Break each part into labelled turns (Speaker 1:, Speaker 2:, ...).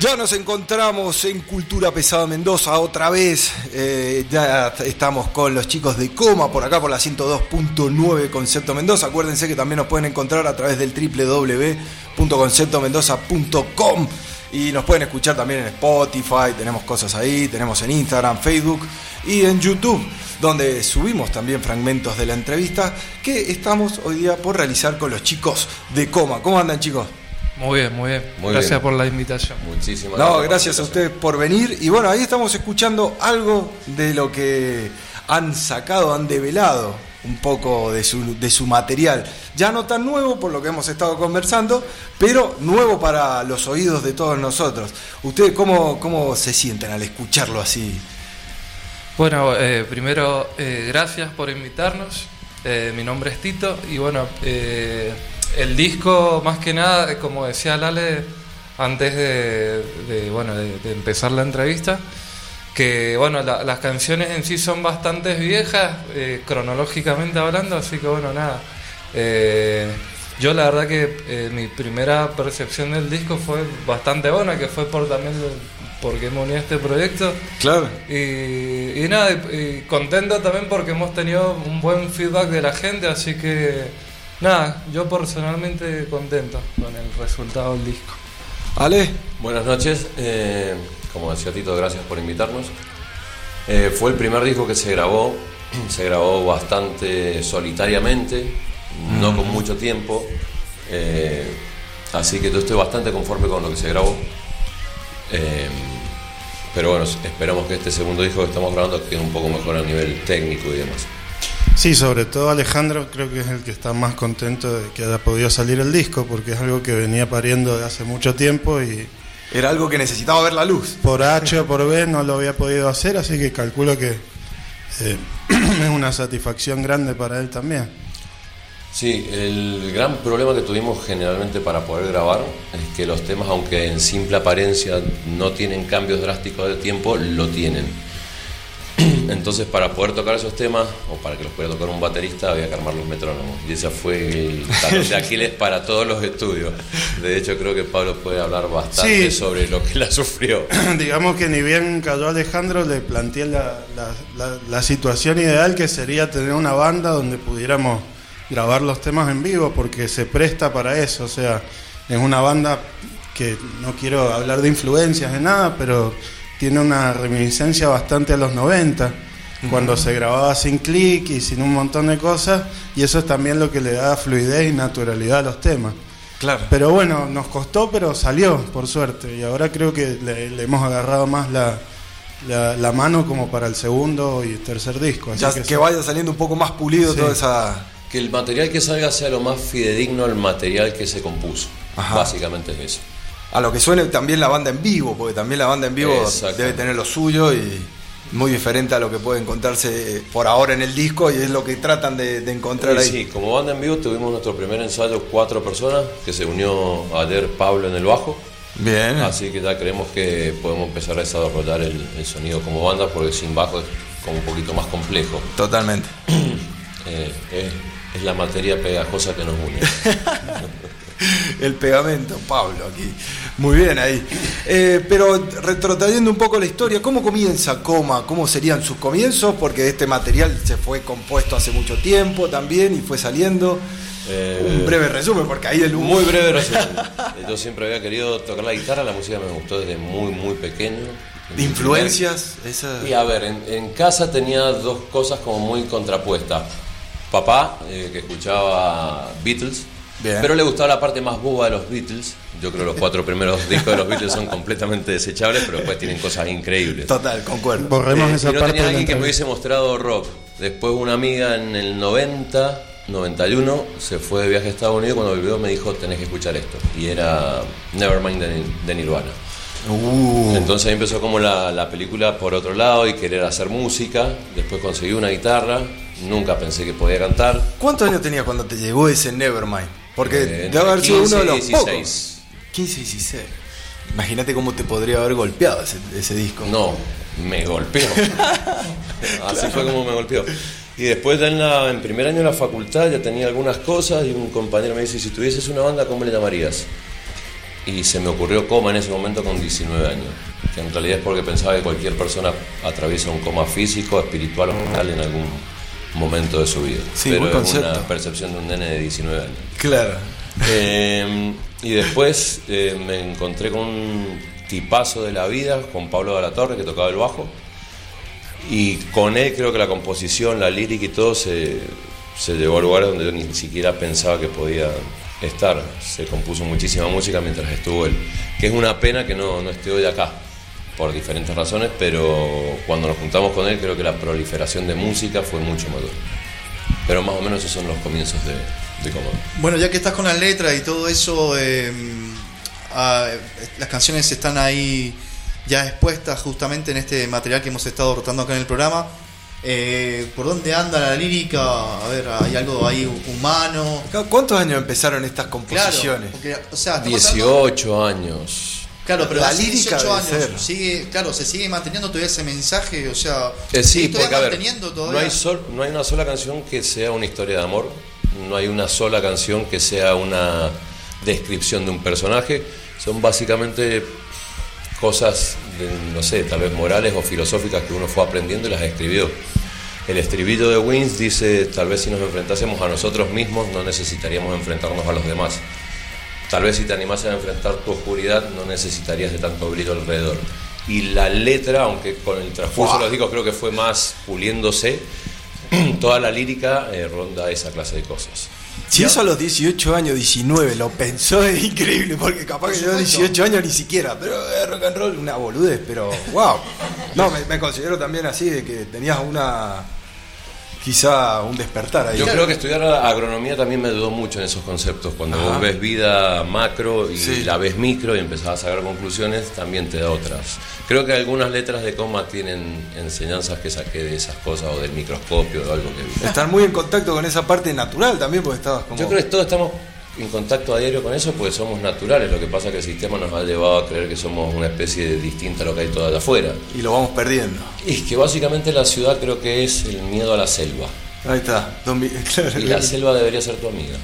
Speaker 1: Ya nos encontramos en Cultura Pesada Mendoza otra vez. Eh, ya estamos con los chicos de Coma por acá por la 102.9 Concepto Mendoza. Acuérdense que también nos pueden encontrar a través del www.conceptomendoza.com y nos pueden escuchar también en Spotify. Tenemos cosas ahí, tenemos en Instagram, Facebook y en YouTube, donde subimos también fragmentos de la entrevista que estamos hoy día por realizar con los chicos de Coma. ¿Cómo andan, chicos?
Speaker 2: Muy bien, muy bien. gracias por la invitación.
Speaker 1: Muchísimas gracias. No, gracias a ustedes por venir. Y bueno, ahí estamos escuchando algo de lo que han sacado, han develado un poco de su, de su material. Ya no tan nuevo por lo que hemos estado conversando, pero nuevo para los oídos de todos nosotros. ¿Ustedes cómo, cómo se sienten al escucharlo así?
Speaker 2: Bueno, eh, primero, eh, gracias por invitarnos. Eh, mi nombre es Tito y bueno, el disco, más que nada, como decía Lale antes de, bueno, de, empezar la entrevista, que bueno, las canciones en sí son bastante viejas, eh, cronológicamente hablando, así que bueno, nada. Eh, yo la verdad que eh, mi primera percepción del disco fue bastante buena, que fue por también porque me uní a este proyecto.
Speaker 1: Claro.
Speaker 2: Y, y nada, y contento también porque hemos tenido un buen feedback de la gente, así que Nada, yo personalmente contento con el resultado del disco.
Speaker 1: Ale.
Speaker 3: Buenas noches, eh, como decía Tito, gracias por invitarnos. Eh, fue el primer disco que se grabó, se grabó bastante solitariamente, no con mucho tiempo, eh, así que yo estoy bastante conforme con lo que se grabó. pero bueno, esperamos que este segundo disco que estamos grabando quede un poco mejor a nivel técnico y demás.
Speaker 4: Sí, sobre todo Alejandro creo que es el que está más contento de que haya podido salir el disco, porque es algo que venía pariendo de hace mucho tiempo y...
Speaker 1: Era algo que necesitaba ver la luz.
Speaker 4: Por H o por B no lo había podido hacer, así que calculo que eh, es una satisfacción grande para él también.
Speaker 3: Sí, el gran problema que tuvimos generalmente para poder grabar es que los temas, aunque en simple apariencia no tienen cambios drásticos de tiempo, lo tienen. Entonces, para poder tocar esos temas, o para que los pudiera tocar un baterista, había que armar los metrónomos. Y ese fue el talón de Aquiles para todos los estudios. De hecho, creo que Pablo puede hablar bastante sobre lo que la sufrió.
Speaker 4: Digamos que ni bien cayó Alejandro, le planteé la, la, situación ideal que sería tener una banda donde pudiéramos grabar los temas en vivo, porque se presta para eso. O sea, es una banda que no quiero hablar de influencias de nada, pero tiene una reminiscencia bastante a los 90, cuando se grababa sin clic y sin un montón de cosas, y eso es también lo que le da fluidez y naturalidad a los temas.
Speaker 1: Claro.
Speaker 4: Pero bueno, nos costó, pero salió, por suerte, y ahora creo que le, hemos agarrado más la, la, mano como para el segundo y tercer disco.
Speaker 1: ya que, vaya saliendo un poco más pulido toda esa...
Speaker 3: Que el material que salga sea lo más fidedigno al material que se compuso. Básicamente es eso
Speaker 1: a lo que suene también la banda en vivo, porque también la banda en vivo debe tener lo suyo y muy diferente a lo que puede encontrarse por ahora en el disco y es lo que tratan de, encontrar ahí.
Speaker 3: Sí, como banda en vivo tuvimos nuestro primer ensayo cuatro personas, que se unió ayer Pablo en el bajo.
Speaker 1: Bien.
Speaker 3: Así que ya creemos que podemos empezar a desarrollar el, sonido como banda, porque sin bajo es como un poquito más complejo.
Speaker 1: Totalmente.
Speaker 3: Eh, es la materia pegajosa que nos une.
Speaker 1: el pegamento, Pablo, aquí. Muy bien ahí. Eh, pero retrotrayendo un poco la historia, ¿cómo comienza Coma? ¿Cómo serían sus comienzos? Porque este material se fue compuesto hace mucho tiempo también y fue saliendo. Eh, un breve resumen, porque ahí el
Speaker 3: Muy breve resumen. Yo siempre había querido tocar la guitarra, la música me gustó desde muy, muy pequeño.
Speaker 1: ¿De influencias?
Speaker 3: Y a ver, en, casa tenía dos cosas como muy contrapuestas. Papá, eh, que escuchaba Beatles, pero le gustaba la parte más boba de los Beatles. Yo creo que los cuatro primeros discos de los Beatles son completamente desechables, pero después tienen cosas increíbles.
Speaker 1: Total, concuerdo.
Speaker 4: Borremos eh, esa
Speaker 3: no tenía alguien que me hubiese mostrado rock. Después una amiga en el 90, 91, se fue de viaje a Estados Unidos. Cuando volvió me dijo, tenés que escuchar esto. Y era Nevermind de, Nirvana. Uh. Entonces ahí empezó como la, la película por otro lado y querer hacer música. Después conseguí una guitarra. Nunca pensé que podía cantar.
Speaker 1: ¿Cuántos años tenías cuando te llegó ese Nevermind? Porque eh, debe haber sido uno de los 16. pocos. 15 y 16. Imagínate cómo te podría haber golpeado ese, disco.
Speaker 3: No, me golpeó. Así fue como me golpeó. Y después en, la, en primer año de la facultad ya tenía algunas cosas y un compañero me dice, si tuvieses una banda, ¿cómo le llamarías? y se me ocurrió coma en ese momento con 19 años, que en realidad es porque pensaba que cualquier persona atraviesa un coma físico, espiritual o mental en algún momento de su vida.
Speaker 1: Sí,
Speaker 3: Pero
Speaker 1: buen
Speaker 3: es una percepción de un nene de 19 años.
Speaker 1: Claro.
Speaker 3: Eh, y después eh, me encontré con un tipazo de la vida, con Pablo de la Torre, que tocaba el bajo. Y con él creo que la composición, la lírica y todo se, se llevó a lugares donde yo ni siquiera pensaba que podía estar. Se compuso muchísima música mientras estuvo él. Que es una pena que no, no esté hoy acá, por diferentes razones, pero cuando nos juntamos con él creo que la proliferación de música fue mucho mayor. Pero más o menos esos son los comienzos de, de Comodo.
Speaker 5: Bueno, ya que estás con las letras y todo eso, eh, ah, las canciones están ahí ya expuestas justamente en este material que hemos estado rotando acá en el programa. Eh, ¿Por dónde anda la lírica? A ver, ¿hay algo ahí humano?
Speaker 1: ¿Cuántos años empezaron estas
Speaker 5: Claro,
Speaker 1: composiciones?
Speaker 5: porque, o sea, estamos hablando-
Speaker 3: 18 años.
Speaker 5: Claro, pero
Speaker 1: La
Speaker 5: hace
Speaker 1: lírica
Speaker 5: 18
Speaker 1: debe
Speaker 5: años
Speaker 1: ser.
Speaker 5: sigue, claro, se sigue manteniendo todavía ese mensaje, o sea,
Speaker 3: Eh, sí,
Speaker 5: todavía
Speaker 3: porque a ver,
Speaker 5: manteniendo
Speaker 3: no hay, sol- no hay una sola canción que sea una historia de amor, no hay una sola canción que sea una descripción de un personaje, son básicamente cosas, de, no sé, tal vez morales o filosóficas que uno fue aprendiendo y las escribió. El estribillo de Wins dice, tal vez si nos enfrentásemos a nosotros mismos no necesitaríamos enfrentarnos a los demás. Tal vez si te animases a enfrentar tu oscuridad no necesitarías de tanto brillo alrededor. Y la letra, aunque con el transcurso de los discos creo que fue más puliéndose, toda la lírica eh, ronda esa clase de cosas.
Speaker 1: Si eso a los 18 años, 19, lo pensó, es increíble, porque capaz que yo a los 18 años ni siquiera, pero eh, rock and roll, una boludez, pero wow. No, me, me considero también así, de que tenías una, quizá un despertar ahí.
Speaker 3: Yo creo que estudiar agronomía también me ayudó mucho en esos conceptos. Cuando
Speaker 1: Ajá.
Speaker 3: vos ves vida macro y
Speaker 1: Sí.
Speaker 3: la ves micro y empezás a sacar conclusiones, también te da otras. Creo que algunas letras de coma tienen enseñanzas que saqué de esas cosas o del microscopio o algo que vi.
Speaker 1: Estar muy en contacto con esa parte natural también, porque estabas como...
Speaker 3: Yo creo que todos estamos en contacto a diario con eso porque somos naturales. Lo que pasa es que el sistema nos ha llevado a creer que somos una especie distinta a lo que hay todo allá afuera.
Speaker 1: Y lo vamos perdiendo.
Speaker 3: Y es que básicamente la ciudad creo que es el miedo a la selva.
Speaker 1: Ahí está. Don Mi- claro,
Speaker 3: Y la selva debería ser tu amiga.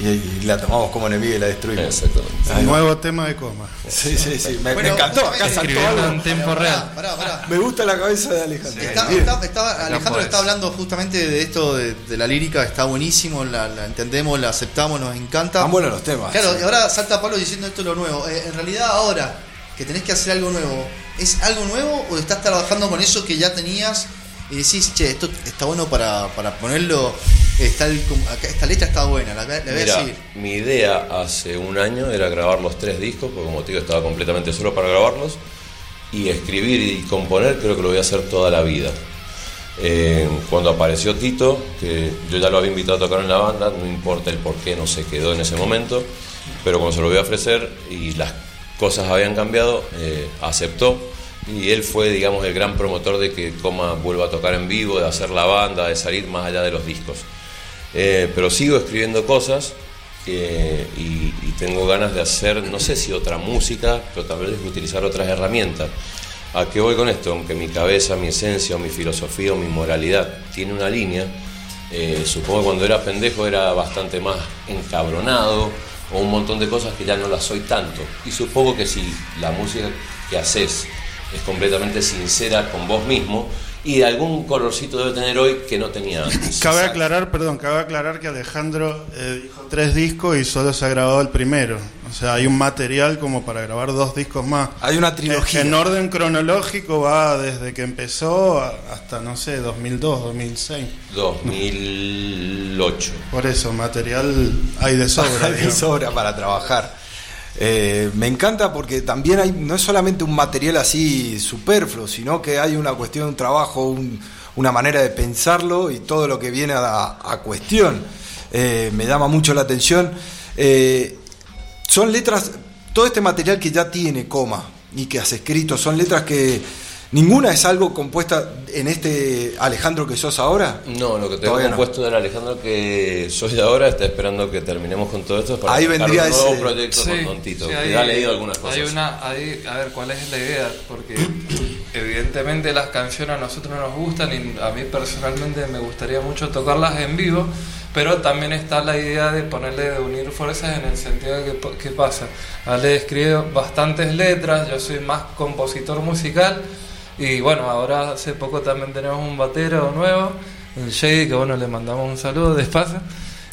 Speaker 1: Y, y la tomamos como enemiga y la destruimos.
Speaker 3: Exactamente.
Speaker 1: Ahí va.
Speaker 4: Nuevo tema de coma.
Speaker 1: Sí, sí, sí. Me, encantó. Acá saltó algo.
Speaker 2: en tiempo real.
Speaker 5: pará, pará.
Speaker 1: Me gusta la cabeza de Alejandro.
Speaker 5: Está-
Speaker 1: Bien.
Speaker 5: está- está- Alejandro está hablando justamente de esto, de, de la lírica, está buenísimo, la, la entendemos, la aceptamos, nos encanta.
Speaker 1: Están buenos los temas.
Speaker 5: Claro, y ahora salta Pablo diciendo esto es lo nuevo. Eh, en realidad ahora que tenés que hacer algo nuevo, ¿es algo nuevo o estás trabajando con eso que ya tenías y decís, che, esto está bueno para, para ponerlo, está el- acá, esta letra está buena, la, la voy a seguir.
Speaker 3: mi idea hace un año era grabar los tres discos, porque como te digo, estaba completamente solo para grabarlos. Y escribir y componer creo que lo voy a hacer toda la vida. Eh, cuando apareció Tito, que yo ya lo había invitado a tocar en la banda, no importa el por qué no se quedó en ese momento, pero cuando se lo voy a ofrecer y las cosas habían cambiado, eh, aceptó. Y él fue, digamos, el gran promotor de que Coma vuelva a tocar en vivo, de hacer la banda, de salir más allá de los discos. Eh, pero sigo escribiendo cosas eh, y, tengo ganas de hacer, no sé si otra música, pero tal vez utilizar otras herramientas. ¿A qué voy con esto? Aunque mi cabeza, mi esencia, mi filosofía o mi moralidad tiene una línea, eh, supongo que cuando era pendejo era bastante más encabronado o un montón de cosas que ya no las soy tanto. Y supongo que si la música que haces es completamente sincera con vos mismo y algún colorcito debe tener hoy que no tenía antes.
Speaker 4: Cabe aclarar, perdón, cabe aclarar que Alejandro eh, dijo tres discos y solo se ha grabado el primero. O sea, hay un material como para grabar dos discos más.
Speaker 1: Hay una trilogía.
Speaker 4: En orden cronológico va desde que empezó hasta, no sé, 2002, 2006.
Speaker 3: 2008.
Speaker 4: Por eso, material hay de sobra.
Speaker 1: Hay de sobra para trabajar. Eh, me encanta porque también hay, no es solamente un material así superfluo, sino que hay una cuestión, un trabajo, un- una manera de pensarlo y todo lo que viene a, a cuestión. Eh, me llama mucho la atención. Eh, son letras, todo este material que ya tiene coma y que has escrito, son letras que ninguna es algo compuesta en este Alejandro que sos ahora.
Speaker 3: No, lo que tengo
Speaker 1: Todavía no.
Speaker 3: compuesto del Alejandro que soy de ahora está esperando que terminemos con todo esto para
Speaker 1: Ahí vendría
Speaker 3: un nuevo
Speaker 1: ese-
Speaker 3: proyecto
Speaker 2: Sí,
Speaker 3: con Don Tito,
Speaker 2: sí,
Speaker 3: que
Speaker 2: hay-
Speaker 3: ya ha leído algunas cosas.
Speaker 2: Hay una, hay- a ver, ¿cuál es la idea? Porque evidentemente las canciones a nosotros nos gustan y a mí personalmente me gustaría mucho tocarlas en vivo, pero también está la idea de ponerle de unir fuerzas en el sentido de que, ¿qué pasa? Ale escribe bastantes letras, yo soy más compositor musical y bueno, ahora hace poco también tenemos un batero nuevo, el Shady, que bueno, le mandamos un saludo despacio.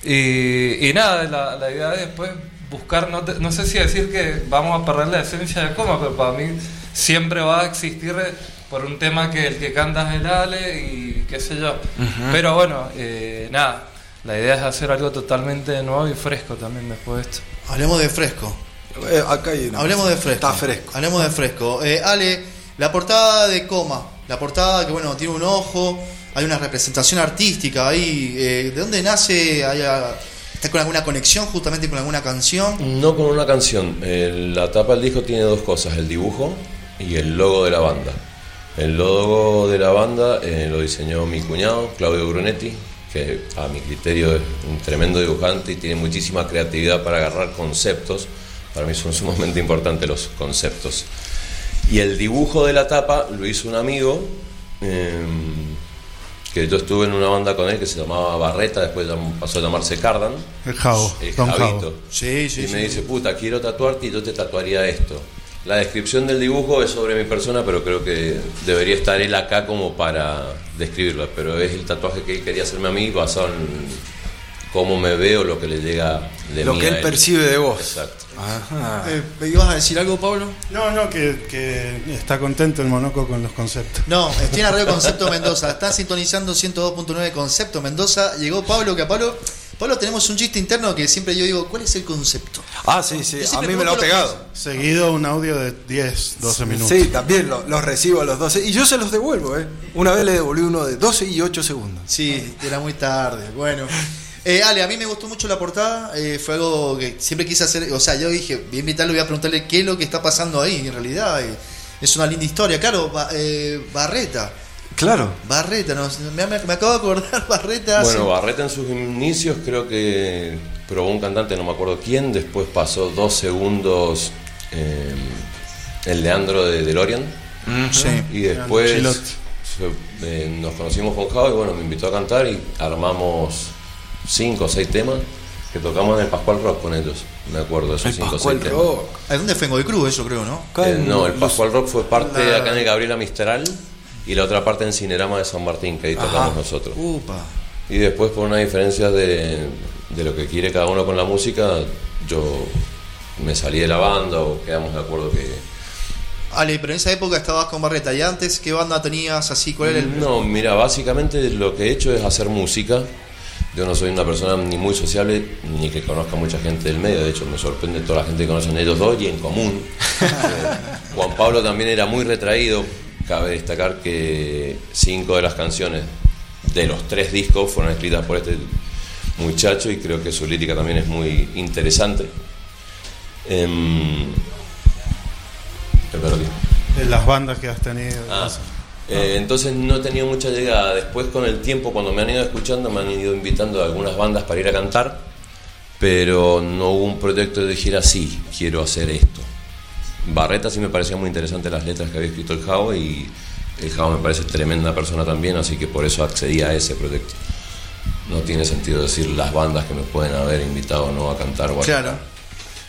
Speaker 2: Y, y nada, la, la idea es después buscar, no, te- no sé si decir que vamos a perder la esencia de coma, pero para mí siempre va a existir eh, por un tema que el que canta es el Ale y qué sé yo. Pero bueno, eh, nada, la idea es hacer algo totalmente nuevo y fresco también después de esto.
Speaker 5: Hablemos de fresco.
Speaker 1: Eh, acá hay una-
Speaker 5: Hablemos de fresco.
Speaker 1: Está fresco.
Speaker 5: Hablemos de fresco. Eh, Ale, la portada de Coma. La portada que, bueno, tiene un ojo. Hay una representación artística ahí. eh, ¿De dónde nace? Hay, ah, ¿Está con alguna conexión justamente con alguna canción?
Speaker 3: No con una canción. La tapa del disco tiene dos cosas, el dibujo y el logo de la banda. El logo de la banda eh, lo diseñó mi cuñado, Claudio Brunetti, que a mi criterio es un tremendo dibujante y tiene muchísima creatividad para agarrar conceptos. Para mí son sumamente importantes los conceptos. Y el dibujo de la tapa lo hizo un amigo, eh, que yo estuve en una banda con él que se llamaba Barreta, después pasó a llamarse Cardan.
Speaker 4: El Javo,
Speaker 3: El
Speaker 4: Don
Speaker 3: Javito.
Speaker 5: Sí, sí,
Speaker 3: y
Speaker 5: sí.
Speaker 3: me dice, puta, quiero tatuarte y yo te tatuaría esto. La descripción del dibujo es sobre mi persona, pero creo que debería estar él acá como para describirla. Pero es el tatuaje que él quería hacerme a mí basado en cómo me veo, lo que le llega de
Speaker 1: Lo
Speaker 3: mí
Speaker 1: que
Speaker 3: a
Speaker 1: él percibe de vos.
Speaker 3: Exacto.
Speaker 1: Ajá.
Speaker 5: Eh, ¿Me ibas a decir algo, Pablo?
Speaker 4: No, no, que, que está contento el monoco con los conceptos.
Speaker 5: No, estoy en radio Concepto Mendoza. Están sintonizando 102.9 Concepto Mendoza. Llegó Pablo, que a Pablo. Pablo, tenemos un chiste interno que siempre yo digo, ¿cuál es el concepto?
Speaker 1: Ah, sí, sí. A mí me lo ha
Speaker 5: lo que
Speaker 1: pegado.
Speaker 4: Seguido un audio de 10, 12 minutos.
Speaker 1: Sí, también lo- los recibo a los 12. Y yo se los devuelvo, ¿eh? Una vez le devolví uno de 12 y 8 segundos.
Speaker 5: Sí, era muy tarde. Bueno. Eh, Ale, a mí me gustó mucho la portada. eh, fue algo que siempre quise hacer. O sea, yo dije, voy a invitarlo, voy a preguntarle qué es lo que está pasando ahí. En realidad, eh, es una linda historia. Claro, Ba- eh, Barreta.
Speaker 1: Claro.
Speaker 5: Barreta, no, me, me- me acabo de acordar, Barreta. hace-
Speaker 3: Bueno, Barreta en sus inicios creo que probó un cantante, no me acuerdo quién, después pasó dos segundos eh, el Leandro de DeLorean.
Speaker 5: Sí.
Speaker 3: Y después eh, nos conocimos con Jao y bueno, me invitó a cantar y armamos cinco o seis temas que tocamos en el Pascual Rock con ellos. Me acuerdo de esos
Speaker 1: El
Speaker 3: cinco o seis temas.
Speaker 1: Rock.
Speaker 5: ¿A dónde fue en Godoy Cruz? Eso creo, ¿no?
Speaker 3: Eh, no, el Pascual Rock fue parte
Speaker 1: la-
Speaker 3: acá en el Gabriela Mistral y la otra parte en Cinerama de San Martín, que ahí
Speaker 1: Ajá.
Speaker 3: tocamos nosotros.
Speaker 5: Upa.
Speaker 3: Y después por una diferencia de, de lo que quiere cada uno con la música, yo me salí de la banda o quedamos de acuerdo que...
Speaker 5: Ale, pero en esa época estabas con Barreta. ¿Y antes qué banda tenías así? ¿Cuál era el.?
Speaker 3: No, mira, básicamente lo que he hecho es hacer música. Yo no soy una persona ni muy sociable ni que conozca mucha gente del medio. De hecho, me sorprende toda la gente que conocen ellos dos y en común. Eh, Juan Pablo también era muy retraído. Cabe destacar que cinco de las canciones de los tres discos fueron escritas por este muchacho y creo que su lírica también es muy interesante.
Speaker 4: De las bandas que has tenido.
Speaker 3: Ah, eh, entonces no he tenido mucha llegada. Después con el tiempo, cuando me han ido escuchando, me han ido invitando a algunas bandas para ir a cantar, pero no hubo un proyecto que dijera, sí, quiero hacer esto. Barreta sí me parecía muy interesante las letras que había escrito el Jao y el Jao me parece tremenda persona también, así que por eso accedí a ese proyecto. No tiene sentido decir las bandas que me pueden haber invitado o no a cantar o a
Speaker 5: Claro.
Speaker 3: tocar.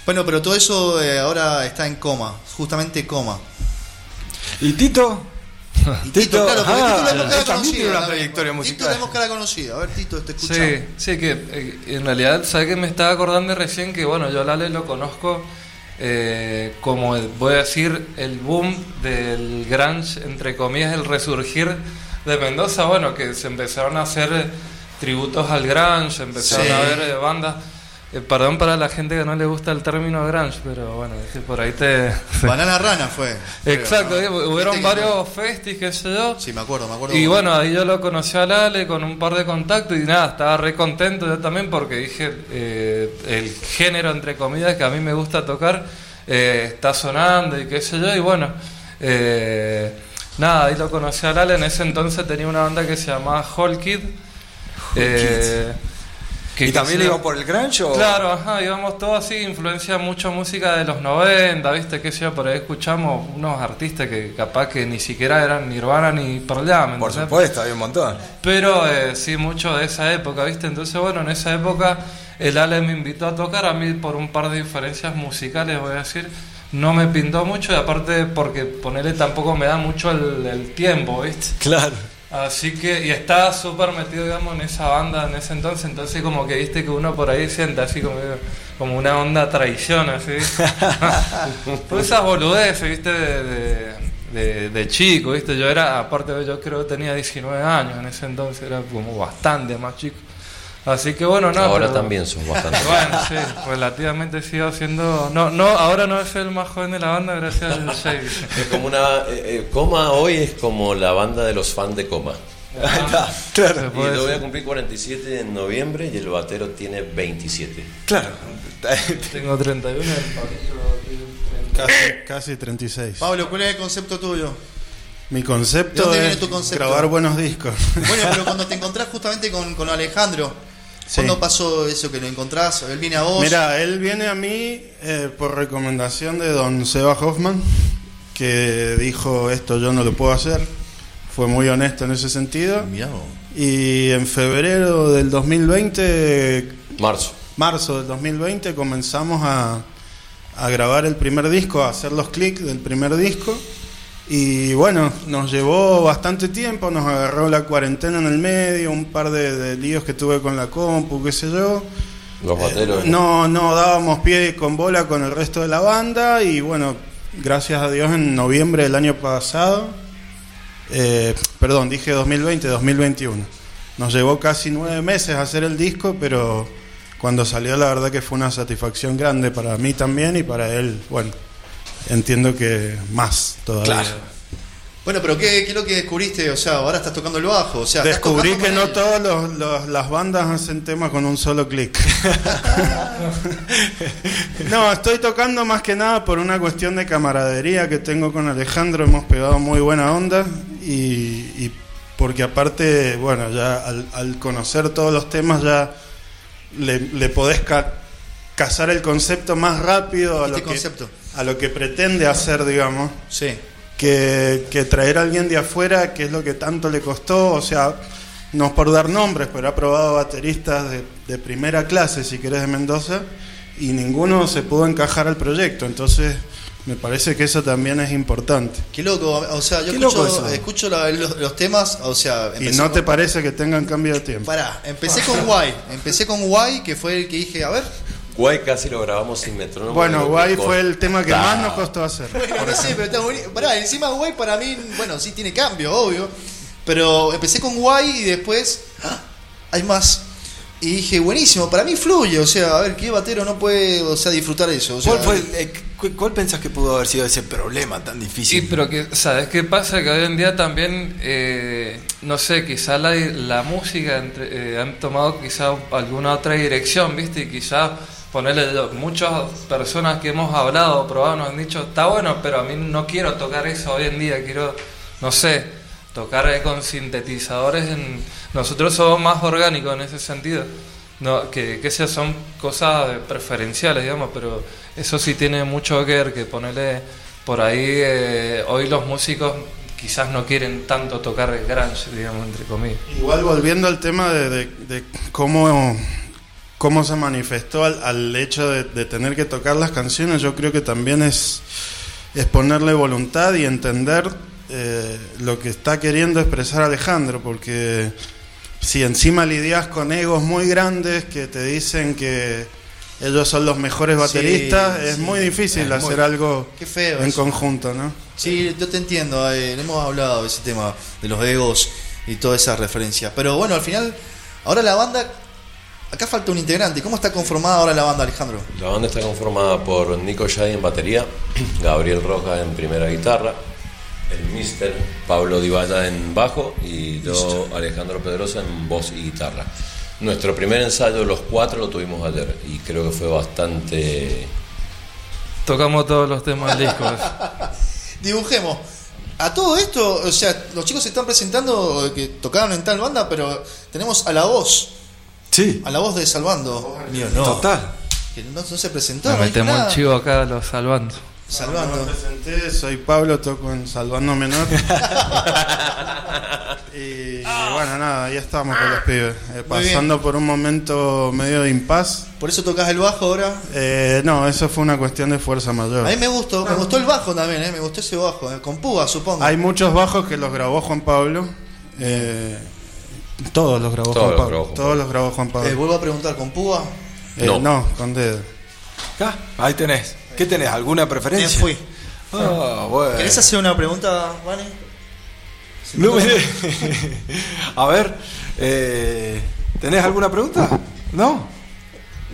Speaker 5: Bueno, pero todo eso eh, ahora está en coma. Justamente coma.
Speaker 1: ¿Y Tito?
Speaker 5: Y Tito, claro,
Speaker 1: ah,
Speaker 5: Tito cara
Speaker 1: él también tiene una
Speaker 5: conocida.
Speaker 1: trayectoria
Speaker 5: Tito
Speaker 1: musical.
Speaker 5: tenemos cara conocida. A ver, Tito, te escuchamos.
Speaker 2: Sí, sí, que eh, en realidad, ¿sabes que me estaba acordando recién? Que bueno, yo a Lale lo conozco eh, como, el- voy a decir, el boom del grunge, entre comillas, el resurgir de Mendoza. Bueno, que se empezaron a hacer tributos al grunge, empezaron
Speaker 5: Sí.
Speaker 2: a ver eh, bandas. Eh, perdón para la gente que no le gusta el término grunge, pero bueno, por ahí te.
Speaker 5: Banana Rana fue. creo,
Speaker 2: Exacto,
Speaker 5: ¿no?
Speaker 2: eh, hubieron varios festis, qué sé yo.
Speaker 5: Sí, me acuerdo, me acuerdo.
Speaker 2: Y bueno, ahí yo lo conocí a Lale con un par de contactos y nada, estaba re contento yo también porque dije, eh, el género, entre comillas, que a mí me gusta tocar, eh, está sonando y qué sé yo, y bueno, nada, ahí lo conocí a Lale, en ese entonces tenía una banda que se llamaba Whole Kid.
Speaker 1: ¿Y también iba por el grunge o...?
Speaker 2: Claro, ajá, íbamos todos así, influencia mucho música de los 90, ¿viste? Que yo por ahí escuchamos unos artistas que capaz que ni siquiera eran Nirvana ni Pearl Jam,
Speaker 1: Por supuesto, hay un montón.
Speaker 2: Pero eh, sí, mucho de esa época, ¿viste? Entonces, bueno, en esa época el Ale me invitó a tocar, a mí por un par de diferencias musicales, voy a decir, no me pintó mucho y aparte porque ponerle tampoco me da mucho el, el tiempo, ¿viste?
Speaker 1: Claro.
Speaker 2: Así que, y estaba súper metido, digamos, en esa banda en ese entonces, entonces como que viste que uno por ahí siente así como, como una onda traición, así. pues esas boludeces, viste, de, de, de- de chico, viste, yo era, aparte yo creo que tenía 19 años en ese entonces, era como bastante más chico. Así que bueno, no.
Speaker 3: Ahora
Speaker 2: pero-
Speaker 3: también sos bastante.
Speaker 2: Bueno, sí, relativamente sigo siendo... No, no, ahora no es el más joven de la banda gracias al Shady.
Speaker 3: Es como una. eh, eh, Coma hoy es como la banda de los fans de Coma.
Speaker 1: Ahí está,
Speaker 2: Se
Speaker 1: claro.
Speaker 3: Y yo voy a cumplir 47 en noviembre y el batero tiene 27.
Speaker 1: Claro.
Speaker 2: Tengo 31 el Pablito tiene 30.
Speaker 4: Casi, casi 36.
Speaker 5: Pablo, ¿cuál es el concepto tuyo?
Speaker 4: Mi
Speaker 5: ¿De
Speaker 4: concepto
Speaker 5: dónde
Speaker 4: es
Speaker 5: viene tu concepto?
Speaker 4: grabar buenos discos.
Speaker 5: Bueno, pero cuando te encontrás justamente con, con Alejandro,
Speaker 4: Sí.
Speaker 5: ¿cuándo pasó eso que lo encontrás? Él viene a vos.
Speaker 4: Mira, él viene a mí eh, por recomendación de don Seba Hoffman, que dijo esto yo no lo puedo hacer. Fue muy honesto en ese sentido.
Speaker 5: Mirá vos.
Speaker 4: Y en febrero del 2020,
Speaker 3: Marzo.
Speaker 4: marzo del 2020, comenzamos a, a grabar el primer disco, a hacer los clics del primer disco. Y bueno, nos llevó bastante tiempo, nos agarró la cuarentena en el medio, un par de, de líos que tuve con la compu, qué sé yo.
Speaker 3: Los bateros.
Speaker 4: Eh, No, no dábamos pie con bola con el resto de la banda y bueno, gracias a Dios en noviembre del año pasado, eh, perdón, dije 2020, 2021. Nos llevó casi nueve meses hacer el disco, pero cuando salió la verdad que fue una satisfacción grande para mí también y para él, bueno, entiendo que más todavía.
Speaker 1: Claro.
Speaker 5: Bueno, pero ¿qué, ¿qué es lo que descubriste? O sea, ahora estás tocando el bajo. O sea,
Speaker 4: Descubrí que no todas las bandas hacen temas con un solo clic. no, estoy tocando más que nada por una cuestión de camaradería que tengo con Alejandro. Hemos pegado muy buena onda y, y porque aparte, bueno, ya al, al conocer todos los temas ya le, le podés ca- cazar el concepto más rápido a
Speaker 5: Este
Speaker 4: lo, que,
Speaker 5: concepto.
Speaker 4: a lo que pretende hacer, digamos
Speaker 5: Sí.
Speaker 4: que, que traer a alguien de afuera, que es lo que tanto le costó, o sea, no por dar nombres, pero ha probado bateristas de, de primera clase, si querés, de Mendoza, y ninguno se pudo encajar al proyecto, entonces me parece que eso también es importante.
Speaker 5: Qué loco. O sea, yo escucho, escucho la- los, los temas. O sea,
Speaker 4: ¿Y no te
Speaker 5: con-
Speaker 4: parece que tengan cambio de tiempo?
Speaker 5: Pará, empecé con Guay. Empecé con Guay, que fue el que dije, a ver.
Speaker 3: Guay casi lo grabamos sin metrónomo.
Speaker 4: Bueno, Guay fue el tema que más nos
Speaker 3: costó.
Speaker 4: hacer.
Speaker 5: Bueno, no sé, pero está buenísimo. Pará, encima Guay para mí, bueno, sí tiene cambio, obvio. Pero empecé con Guay y después ¡ah! hay más. Y dije, buenísimo, para mí fluye. O sea, a ver, ¿qué batero no puede o sea, disfrutar eso? O sea,
Speaker 1: ¿Cuál, fue, eh, cu- ¿Cuál pensás que pudo haber sido ese problema tan
Speaker 2: Sí,
Speaker 1: difícil?
Speaker 2: pero que, ¿sabes qué pasa? Que hoy en día también, eh, no sé, quizá la, la música entre- eh, han tomado quizá alguna otra dirección, ¿viste? Y quizá ponerle, muchas personas que hemos hablado, probado, nos han dicho, está bueno, pero a mí no quiero tocar eso hoy en día, quiero, no sé, tocar con sintetizadores. En, nosotros somos más orgánicos en ese sentido. No, que, que esas son cosas preferenciales, digamos, pero eso sí tiene mucho que ver, que ponerle por ahí, eh, hoy los músicos quizás no quieren tanto tocar el grunge, digamos, entre comillas.
Speaker 4: Igual volviendo al tema de, de- de cómo, cómo se manifestó al, al hecho de, de tener que tocar las canciones, yo creo que también es, es ponerle voluntad y entender eh, lo que está queriendo expresar Alejandro, porque si encima lidias con egos muy grandes que te dicen que ellos son los mejores
Speaker 5: Sí,
Speaker 4: bateristas, es
Speaker 5: sí.
Speaker 4: muy difícil
Speaker 5: Es muy-
Speaker 4: hacer algo
Speaker 5: feo.
Speaker 4: en
Speaker 5: eso.
Speaker 4: conjunto, ¿no?
Speaker 5: Sí, yo te entiendo, eh, hemos hablado de ese tema, de los egos y toda esa referencia. Pero bueno, al final, ahora la banda, acá falta un integrante. ¿Cómo está conformada ahora la banda, Alejandro?
Speaker 3: La banda está conformada por Nico Yadi en batería, Gabriel Roja en primera guitarra, el Mister Pablo Divalla en bajo y yo, Alejandro Pedrosa, en voz y guitarra. Nuestro primer ensayo, los cuatro, lo tuvimos ayer y creo que fue bastante.
Speaker 2: Tocamos todos los temas del disco.
Speaker 5: Dibujemos. A todo esto, o sea, los chicos se están presentando que tocaron en tal banda, pero tenemos a la voz.
Speaker 1: Sí.
Speaker 5: A la voz de Salvando. Mío, no.
Speaker 1: Total.
Speaker 5: Que no, no se presentó.
Speaker 2: Me
Speaker 5: no
Speaker 2: metemos el chivo acá los salvando.
Speaker 4: Me
Speaker 5: Salvando.
Speaker 4: presenté, soy Pablo, toco en Salvando Menor. y bueno, nada, ya estamos con los pibes. Eh, pasando por un momento medio de impas.
Speaker 5: Por eso tocas el bajo ahora.
Speaker 4: Eh, no, eso fue una cuestión de fuerza mayor.
Speaker 5: A mí me gustó, me gustó el bajo también, ¿eh? me gustó ese bajo, ¿eh? con púa supongo.
Speaker 4: Hay muchos bajos que los grabó Juan Pablo. eh, todos los grabó
Speaker 3: Todos
Speaker 4: Juan
Speaker 3: los
Speaker 4: Pablo.
Speaker 3: grabó Juan
Speaker 4: todos los grabó Juan Pablo.
Speaker 5: Eh, vuelvo a preguntar, ¿con púa?
Speaker 4: Eh,
Speaker 3: No.
Speaker 4: no, con dedo.
Speaker 1: Ah, ahí tenés. ¿Qué tenés? ¿Alguna
Speaker 5: Me
Speaker 1: preferencia?
Speaker 5: fui.
Speaker 1: Ah, bueno.
Speaker 5: ¿Querés hacer una pregunta, Vane?
Speaker 1: No me- A ver, eh, ¿tenés alguna pregunta? ¿No?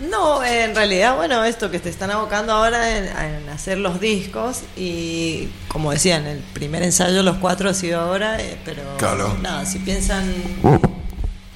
Speaker 6: No, en realidad, bueno, esto que te están abocando ahora en, en hacer los discos y como decían, el primer ensayo los cuatro ha sido ahora, eh, pero
Speaker 1: Claro.
Speaker 6: nada, si piensan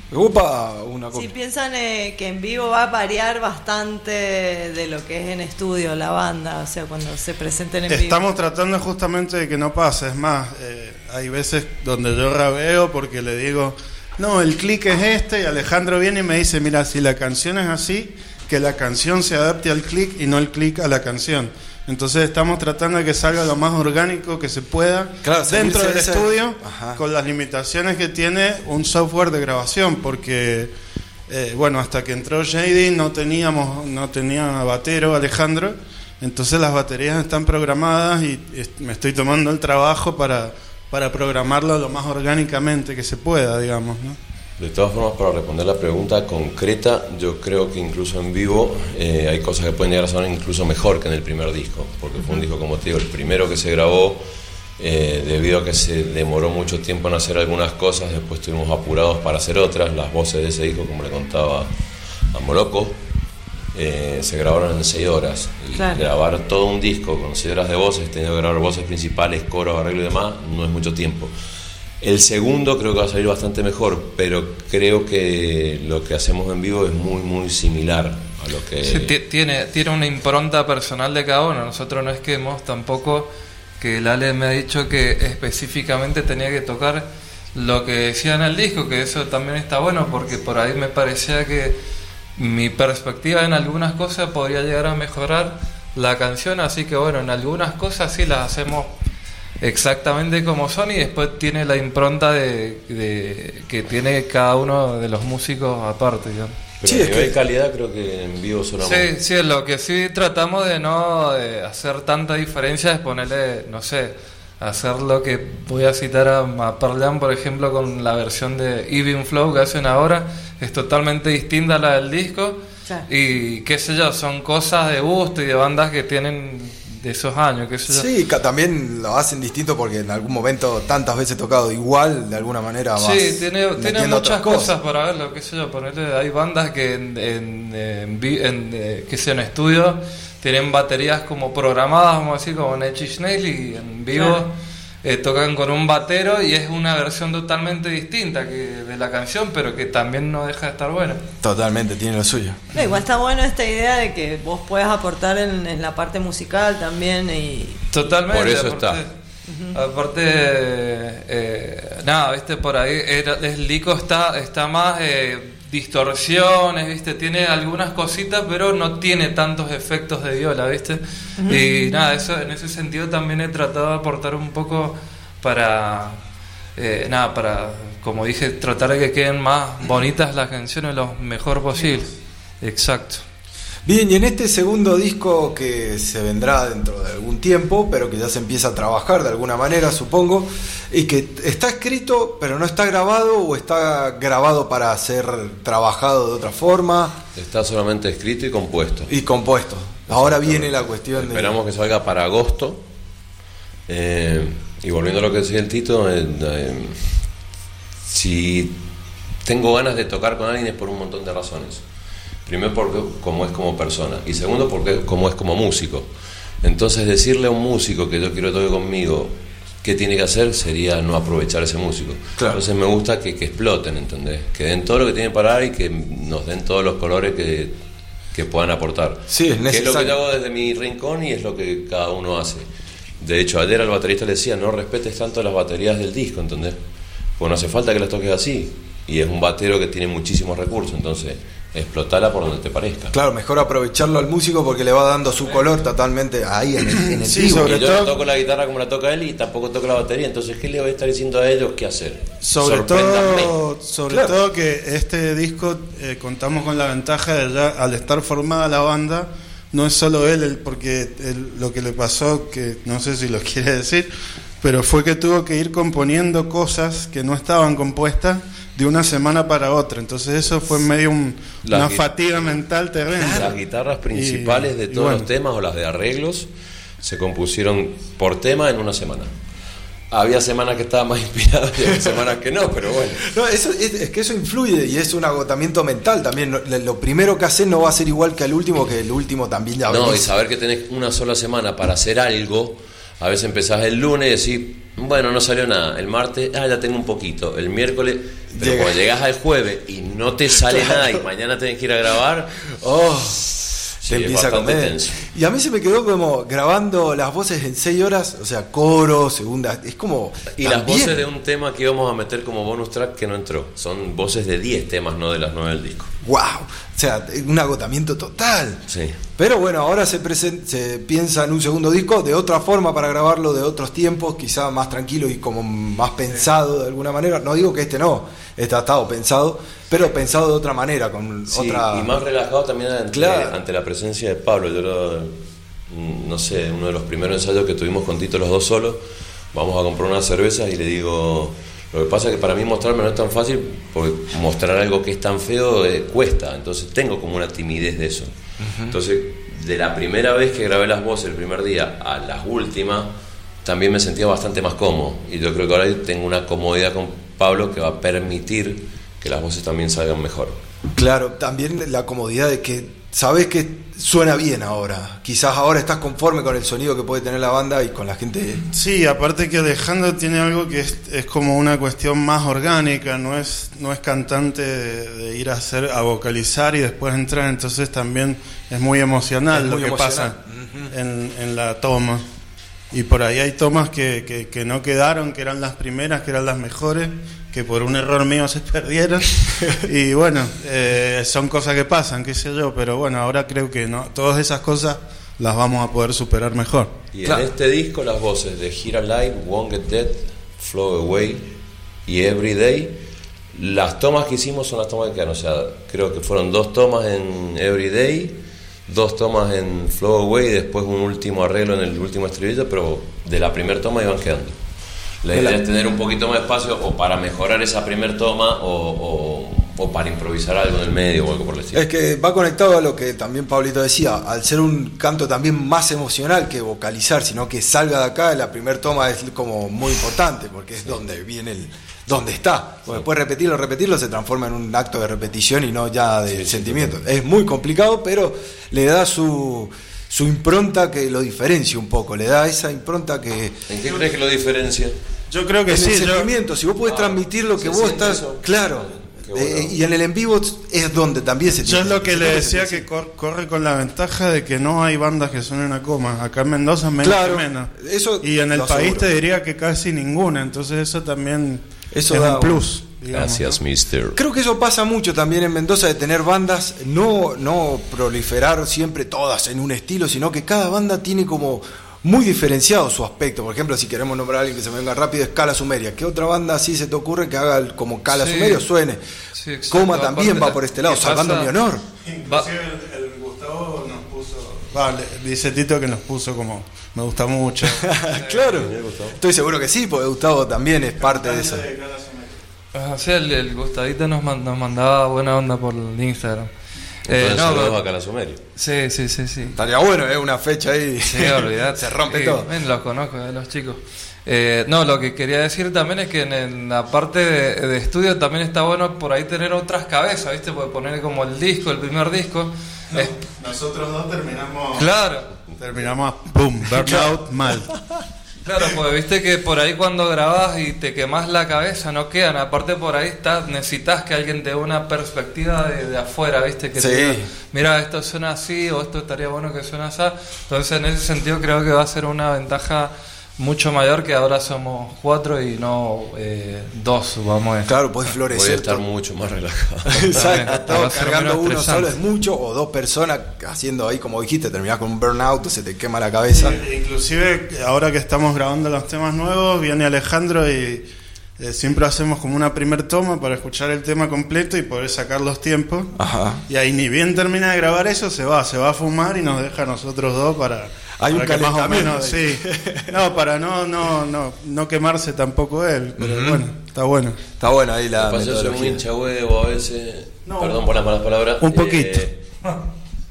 Speaker 1: Upa, una
Speaker 6: si piensan eh, que en vivo va a variar bastante de lo que es en estudio la banda, o sea, cuando se presenten en
Speaker 4: Estamos
Speaker 6: vivo.
Speaker 4: tratando justamente de que no pase. Es más, eh, hay veces donde yo rabeo porque le digo, no, el clic es este, y Alejandro viene y me dice, mira, si la canción es así, que la canción se adapte al clic y no el clic a la canción. Entonces estamos tratando de que salga lo más orgánico que se pueda
Speaker 1: Claro,
Speaker 4: dentro del
Speaker 1: ese-
Speaker 4: estudio
Speaker 1: Ajá.
Speaker 4: con las limitaciones que tiene un software de grabación porque eh, bueno hasta que entró JD no teníamos no tenía batero Alejandro entonces las baterías están programadas y est- me estoy tomando el trabajo para para programarlo lo más orgánicamente que se pueda digamos ¿no?
Speaker 3: De todas formas, para responder la pregunta concreta, yo creo que incluso en vivo eh, hay cosas que pueden llegar a sonar incluso mejor que en el primer disco, porque fue un disco, como te digo, el primero que se grabó, eh, debido a que se demoró mucho tiempo en hacer algunas cosas, después estuvimos apurados para hacer otras, las voces de ese disco, como le contaba a Moloco, eh, se grabaron en 6 horas. Y
Speaker 6: Claro.
Speaker 3: grabar todo un disco con 6 horas de voces, teniendo que grabar voces principales, coros, arreglo y demás, no es mucho tiempo. El segundo creo que va a salir bastante mejor, pero creo que lo que hacemos en vivo es muy, muy similar a lo que...
Speaker 2: Sí, ti- tiene, tiene una impronta personal de cada uno. Nosotros no es que hemos tampoco que el Ale me ha dicho que específicamente tenía que tocar lo que decía en el disco, que eso también está bueno porque por ahí me parecía que mi perspectiva en algunas cosas podría llegar a mejorar la canción, así que bueno, en algunas cosas sí las hacemos exactamente como son y después tiene la impronta de, de- que tiene cada uno de los músicos aparte. digamos.
Speaker 3: Pero
Speaker 1: Sí,
Speaker 3: a
Speaker 1: es
Speaker 3: nivel
Speaker 1: que-
Speaker 3: calidad creo que en vivo suena
Speaker 2: Sí,
Speaker 3: muy-
Speaker 2: sí, lo que sí tratamos de no eh, hacer tanta diferencia es ponerle, no sé, hacer lo que voy a citar a, a por ejemplo, con la versión de Even Flow que hacen ahora, es totalmente distinta a la del disco.
Speaker 6: Claro.
Speaker 2: Y qué sé yo, son cosas de gusto y de bandas que tienen de esos años, qué sé yo.
Speaker 1: Sí, también lo hacen distinto porque en algún momento tantas veces tocado igual, de alguna manera vas
Speaker 2: Sí, tiene, tiene muchas cosas para verlo, qué sé yo, ponerle, hay bandas que en, en, en, eh, que sea en estudio tienen baterías como programadas, vamos a decir, como Nails y en vivo
Speaker 6: Claro.
Speaker 2: eh, tocan con un batero y es una versión totalmente distinta que de la canción, pero que también no deja de estar buena.
Speaker 1: Totalmente, tiene lo suyo.
Speaker 6: No, igual está bueno esta idea de que vos puedas aportar en, en la parte musical también y
Speaker 2: Totalmente.
Speaker 3: Por eso
Speaker 2: aparte- Aparte, eh, nada, viste, por ahí era- el Lico está, está más eh, distorsiones, viste, tiene algunas cositas, pero no tiene tantos efectos de viola, viste. Y nada, eso en ese sentido también he tratado de aportar un poco para, eh, nada, para, como dije, tratar de que queden más bonitas las canciones lo mejor posible. Exacto.
Speaker 1: Bien, y en este segundo disco que se vendrá dentro de algún tiempo, pero que ya se empieza a trabajar de alguna manera, supongo, y que está escrito, pero no está grabado, o está grabado para ser trabajado de otra forma
Speaker 3: Está solamente escrito y compuesto.
Speaker 1: y compuesto. Ahora viene la cuestión de.
Speaker 3: Esperamos que salga para agosto. Eh, y volviendo a lo que decía el Tito, eh, eh, si tengo ganas de tocar con alguien es por un montón de razones. Primero porque como es como persona y segundo porque como es como músico. Entonces decirle a un músico que yo quiero toque conmigo qué tiene que hacer sería no aprovechar ese músico.
Speaker 1: Claro.
Speaker 3: Entonces me gusta que, que exploten, ¿entendés? Que den todo lo que tienen para dar y que nos den todos los colores que, que puedan aportar.
Speaker 1: Sí, es
Speaker 3: Que es lo que
Speaker 1: necesario.
Speaker 3: yo hago desde mi rincón y es lo que cada uno hace. De hecho, ayer al baterista le decía, no respetes tanto las baterías del disco, ¿entendés? Pues no hace falta que las toques así. y es un batero que tiene muchísimos recursos, entonces explotala por donde te parezca.
Speaker 1: Claro, mejor aprovecharlo al músico porque le va dando su color totalmente ahí en el, en el
Speaker 4: Sí, sobre
Speaker 3: Y yo
Speaker 4: todo-
Speaker 3: no toco la guitarra como la toca él y tampoco toco la batería, entonces ¿qué le voy a estar diciendo a ellos qué hacer?
Speaker 4: Sobre todo, sobre
Speaker 1: Claro.
Speaker 4: todo que este disco eh, contamos con la ventaja de ya al estar formada la banda, no es solo él, el- porque el- lo que le pasó, que no sé si lo quiere decir, pero fue que tuvo que ir componiendo cosas que no estaban compuestas de una semana para otra. Entonces eso fue medio un- una fatiga mental terrible.
Speaker 3: Las guitarras principales
Speaker 4: Y-
Speaker 3: de todos
Speaker 4: bueno.
Speaker 3: los temas o las de arreglos se compusieron por tema en una semana. Había semanas que estaba más inspirado y había semanas que no, pero bueno.
Speaker 1: No, eso, es, es que eso influye y es un agotamiento mental también. Lo, lo primero que haces no va a ser igual que el último, que el último también ya
Speaker 3: No, y saber que tenés una sola semana para hacer algo, a veces empezás el lunes y decís, bueno, no salió nada. El martes, ah, ya tengo un poquito. El miércoles, pero
Speaker 1: Llega.
Speaker 3: cuando llegás al jueves y no te sale nada y mañana tenés que ir a grabar,
Speaker 1: Oh, te
Speaker 3: es
Speaker 1: empieza a
Speaker 3: bastante
Speaker 1: comer.
Speaker 3: tenso.
Speaker 1: Y a mí se me quedó como grabando las voces en 6 horas, o sea, coro, segunda, es como...
Speaker 3: Y las voces de un tema que íbamos a meter como bonus track que no entró. Son voces de 10 temas, no de las 9 del disco.
Speaker 1: ¡Wow! O sea, un agotamiento total.
Speaker 3: Sí.
Speaker 1: Pero bueno, ahora se, se piensa en un segundo disco de otra forma para grabarlo, de otros tiempos, quizá más tranquilo y como más pensado de alguna manera. No digo que este no, este ha estado pensado, pero pensado de otra manera, con
Speaker 3: Sí,
Speaker 1: otra...
Speaker 3: y más relajado también ante,
Speaker 1: Claro.
Speaker 3: ante la presencia de Pablo. Yo lo, no sé, uno de los primeros ensayos que tuvimos con Tito los dos solos, vamos a comprar unas cervezas y le digo, lo que pasa es que para mí mostrarme no es tan fácil, porque mostrar algo que es tan feo eh, cuesta, entonces tengo como una timidez de eso. Entonces, de la primera vez que grabé las voces el primer día a las últimas, también me sentía bastante más cómodo. Y yo creo que ahora tengo una comodidad con Pablo que va a permitir que las voces también salgan mejor.
Speaker 1: Claro, también la comodidad de que sabes que suena bien ahora. Quizás ahora estás conforme con el sonido que puede tener la banda y con la gente.
Speaker 4: Sí, aparte que Alejandro tiene algo que es, es como una cuestión más orgánica, no es, no es cantante de, de ir a hacer, a vocalizar y después entrar, entonces también es muy emocional
Speaker 1: Es
Speaker 4: lo que
Speaker 1: emocional.
Speaker 4: pasa en, en la toma. Y por ahí hay tomas que, que, que no quedaron, que eran las primeras, que eran las mejores, que por un error mío se perdieron. y bueno, eh, son cosas que pasan, qué sé yo, pero bueno, ahora creo que no, todas esas cosas las vamos a poder superar mejor.
Speaker 3: Y
Speaker 1: Claro.
Speaker 3: en este disco las voces de Here Alive, Won't Get Dead, Flow Away y Everyday, las tomas que hicimos son las tomas que quedan, o sea, creo que fueron dos tomas en Everyday, dos tomas en Flow Away y después un último arreglo en el último estribillo, pero de la primera toma iban quedando. La
Speaker 1: De
Speaker 3: idea es tener un poquito más de espacio o para mejorar esa primera toma o, o- o para improvisar algo en el medio o algo por el estilo.
Speaker 1: Es que va conectado a lo que también Pablito decía, al ser un canto también más emocional que vocalizar, sino que salga de acá, la primer toma es como muy importante, porque es donde viene el, donde está. Porque después repetirlo, repetirlo se transforma en un acto de repetición y no ya de sentimiento. Es muy complicado, pero le da su, su impronta que lo diferencia un poco, le da esa impronta que...
Speaker 3: ¿En qué crees que lo diferencia?
Speaker 4: Yo creo que
Speaker 1: en
Speaker 4: sí,
Speaker 1: el
Speaker 4: yo-
Speaker 1: sentimiento, si vos podés
Speaker 3: Ah,
Speaker 1: transmitir lo que
Speaker 3: ¿se
Speaker 1: vos estás...
Speaker 3: eso?
Speaker 1: Claro.
Speaker 3: Bueno.
Speaker 1: Eh, y en el en vivo es donde también se
Speaker 4: Yo es lo que le decía que cor- corre con la ventaja de que no hay bandas que suenen a coma. Acá en Mendoza menos
Speaker 1: Claro,
Speaker 4: que menos.
Speaker 1: eso
Speaker 4: y en el país te diría que casi ninguna. Entonces eso también
Speaker 1: Eso
Speaker 4: es
Speaker 1: da
Speaker 4: un plus. digamos,
Speaker 3: Gracias,
Speaker 4: ¿no?
Speaker 3: mister.
Speaker 1: Creo que eso pasa mucho también en Mendoza de tener bandas, no, no proliferar siempre todas en un estilo, sino que cada banda tiene como muy diferenciado su aspecto. Por ejemplo, si queremos nombrar a alguien que se me venga rápido, es Cala Sumeria. ¿Qué otra banda así se te ocurre que haga como Cala
Speaker 2: Sí.
Speaker 1: Sumeria o suene?
Speaker 2: Sí.
Speaker 1: Coma también
Speaker 2: Aparte,
Speaker 1: va por este lado,
Speaker 2: ¿qué
Speaker 1: salvando
Speaker 2: pasa?
Speaker 1: mi honor.
Speaker 2: Va-
Speaker 4: Inclusive el, el. Vale, dice Tito que nos puso como... Me gusta mucho.
Speaker 1: claro, estoy seguro que sí, porque Gustavo también es parte de eso.
Speaker 2: Ah, sí, el, el Gustavito nos, man- nos mandaba buena onda por el Instagram. Eh, no, pero-
Speaker 3: a Calasumerio.
Speaker 2: sí, sí, sí, sí.
Speaker 1: Estaría bueno, ¿eh? Una fecha ahí.
Speaker 2: Sí, olvidate.
Speaker 1: se rompe
Speaker 2: Sí,
Speaker 1: todo.
Speaker 2: ven, los conozco, eh, los chicos. Eh, no, lo que quería decir también es que en, en la parte de, de estudio también está bueno por ahí tener otras cabezas, ¿viste? Porque poner como el disco, el primer disco. Es-
Speaker 4: Nosotros dos terminamos...
Speaker 2: claro,
Speaker 4: Terminamos, boom, burnout, mal.
Speaker 2: claro, porque viste que por ahí cuando grabás y te quemás la cabeza no quedan. Aparte por ahí estás, necesitas que alguien te dé una perspectiva de, de afuera, ¿viste? Que te diga, mira, esto suena así o esto estaría bueno que suene así. Entonces en ese sentido creo que va a ser una ventaja mucho mayor que ahora somos cuatro y no eh, dos, vamos a decir.
Speaker 1: Claro, podés
Speaker 3: Voy a
Speaker 1: florecer.
Speaker 3: estar
Speaker 1: todo.
Speaker 3: mucho más relajado.
Speaker 1: Exacto, todo cargando uno solo es mucho, o dos personas haciendo ahí, como dijiste, terminás con un burnout, se te quema la cabeza.
Speaker 4: Inclusive ahora que estamos grabando los temas nuevos, viene Alejandro y eh, siempre hacemos como una primer toma para escuchar el tema completo y poder sacar los tiempos.
Speaker 1: Ajá.
Speaker 4: Y ahí ni bien termina de grabar eso, se va, se va a fumar y nos deja a nosotros dos para,
Speaker 1: Hay un
Speaker 4: que más o menos, sí. No, para no, no, no, no quemarse tampoco él, pero bueno, está bueno.
Speaker 1: Está bueno ahí la
Speaker 3: Pasa, yo soy muy
Speaker 1: metodología.
Speaker 3: hincha huevo a veces.
Speaker 4: No.
Speaker 3: Perdón por las malas palabras.
Speaker 4: Un poquito.
Speaker 3: Eh,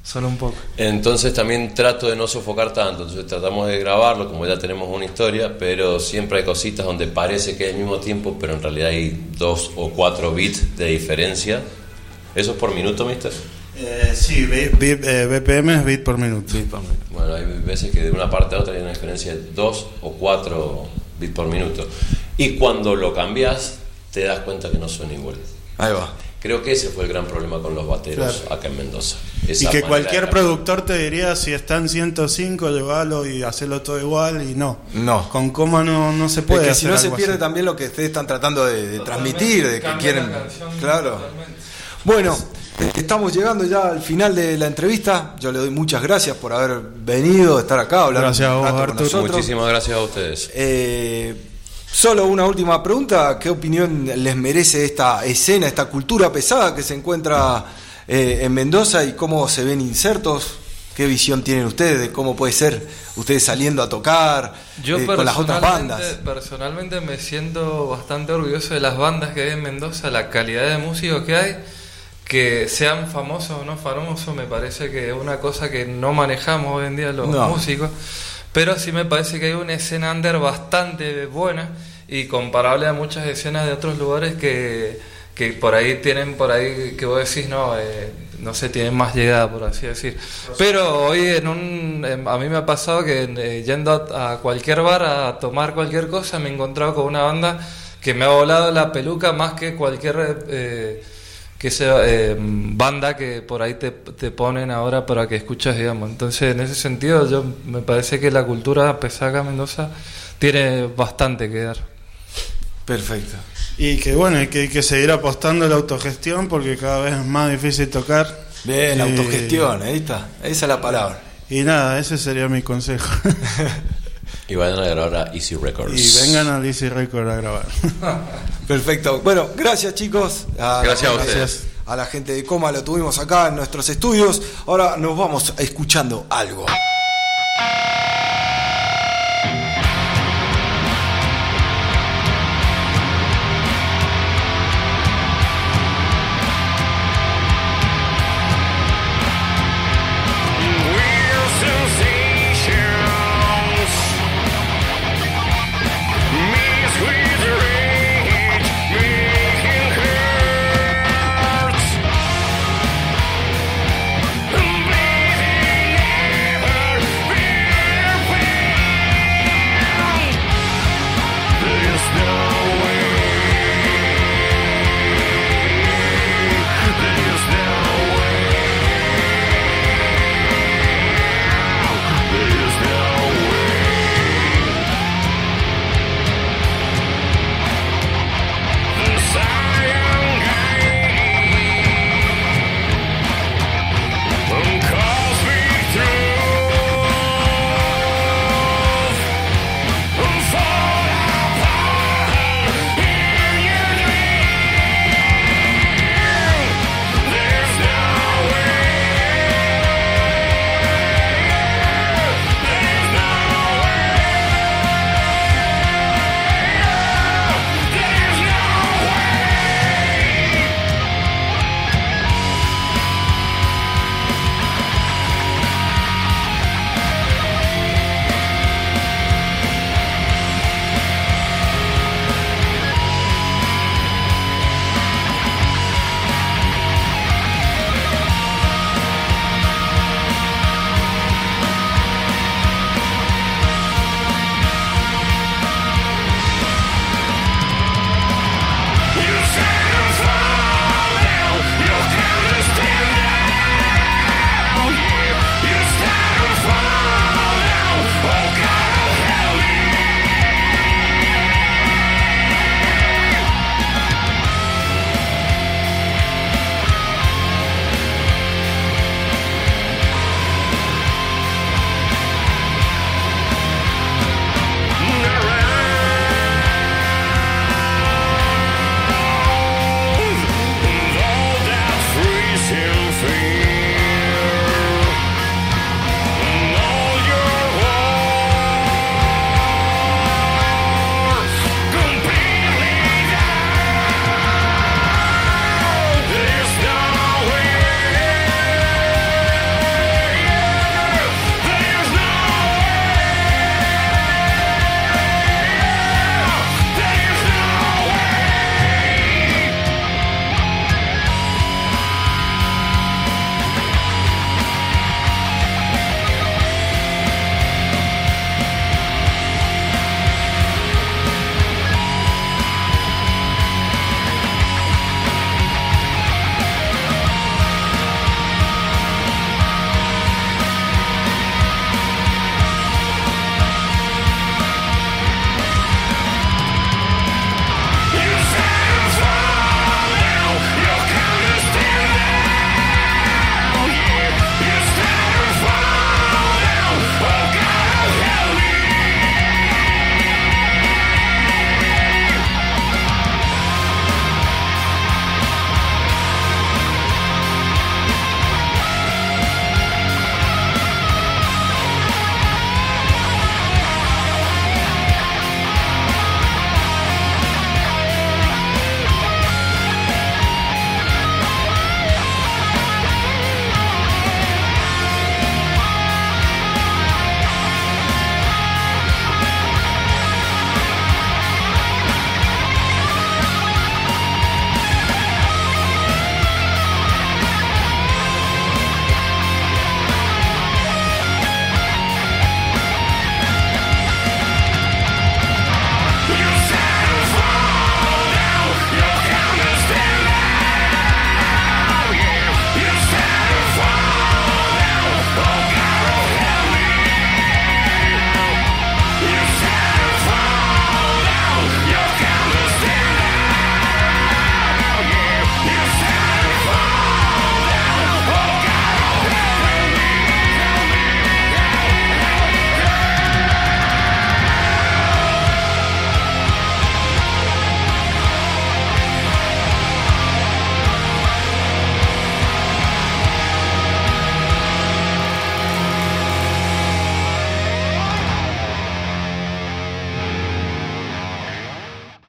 Speaker 2: Solo un poco.
Speaker 3: Entonces también trato de no sofocar tanto, entonces tratamos de grabarlo como ya tenemos una historia, pero siempre hay cositas donde parece que es el mismo tiempo, pero en realidad hay dos o cuatro bits de diferencia. ¿Eso es por minuto, mister?
Speaker 4: Eh, sí, eh, BPM es bit por minuto.
Speaker 3: Bueno, hay veces que de una parte a otra hay una diferencia de dos o cuatro bits por minuto. Y cuando lo cambias, te das cuenta que no suena igual.
Speaker 1: Ahí va.
Speaker 3: Creo que ese fue el gran problema con los bateros
Speaker 4: Claro.
Speaker 3: acá en Mendoza.
Speaker 4: Y que cualquier productor te diría, si está en 105, llevalo y hacerlo todo igual, y no.
Speaker 1: No.
Speaker 4: Con coma no, no se puede
Speaker 1: Porque
Speaker 4: hacer
Speaker 1: si no se pierde
Speaker 4: así.
Speaker 1: también lo que ustedes están tratando de, transmitir, de que quieren. Claro.
Speaker 2: totalmente.
Speaker 1: Bueno, estamos llegando ya al final de la entrevista. Yo le doy muchas gracias por haber venido, estar acá, hablar
Speaker 4: Gracias
Speaker 1: un
Speaker 4: a vos,
Speaker 1: con nosotros.
Speaker 3: Muchísimas gracias a ustedes.
Speaker 1: Eh, solo una última pregunta. ¿Qué opinión les merece esta escena, esta cultura pesada que se encuentra eh, en Mendoza y cómo se ven insertos? ¿Qué visión tienen ustedes de cómo puede ser ustedes saliendo a tocar
Speaker 2: Yo
Speaker 1: eh, con las otras bandas?
Speaker 2: personalmente me siento bastante orgulloso de las bandas que hay en Mendoza, la calidad de músicos que hay, que sean famosos o no famosos, me parece que es una cosa que no manejamos hoy en día los
Speaker 1: No.
Speaker 2: músicos, pero sí me parece que hay una escena under bastante buena y comparable a muchas escenas de otros lugares que, que por ahí tienen, por ahí que vos decís, no, eh, no sé, tienen más llegada, por así decir. Pero hoy en un, a mí me ha pasado que eh, yendo a, a cualquier bar a tomar cualquier cosa me he encontrado con una banda que me ha volado la peluca más que cualquier eh, que sea eh, banda que por ahí te, te ponen ahora para que escuches, digamos. Entonces, en ese sentido, yo me parece que la cultura pesaca Mendoza tiene bastante que dar.
Speaker 1: Perfecto.
Speaker 4: Y que bueno, hay que, hay que seguir apostando a la autogestión porque cada vez es más difícil tocar.
Speaker 1: Bien,
Speaker 4: Y-
Speaker 1: autogestión, ahí está. Esa es la palabra.
Speaker 4: Y nada, ese sería mi consejo.
Speaker 3: Y vayan a grabar a Easy Records.
Speaker 4: y vengan a Lizzy Record a grabar.
Speaker 1: Perfecto. Bueno, gracias chicos. A,
Speaker 3: Gracias a ustedes.
Speaker 1: A la gente de Coma lo tuvimos acá en nuestros estudios. Ahora nos vamos escuchando algo.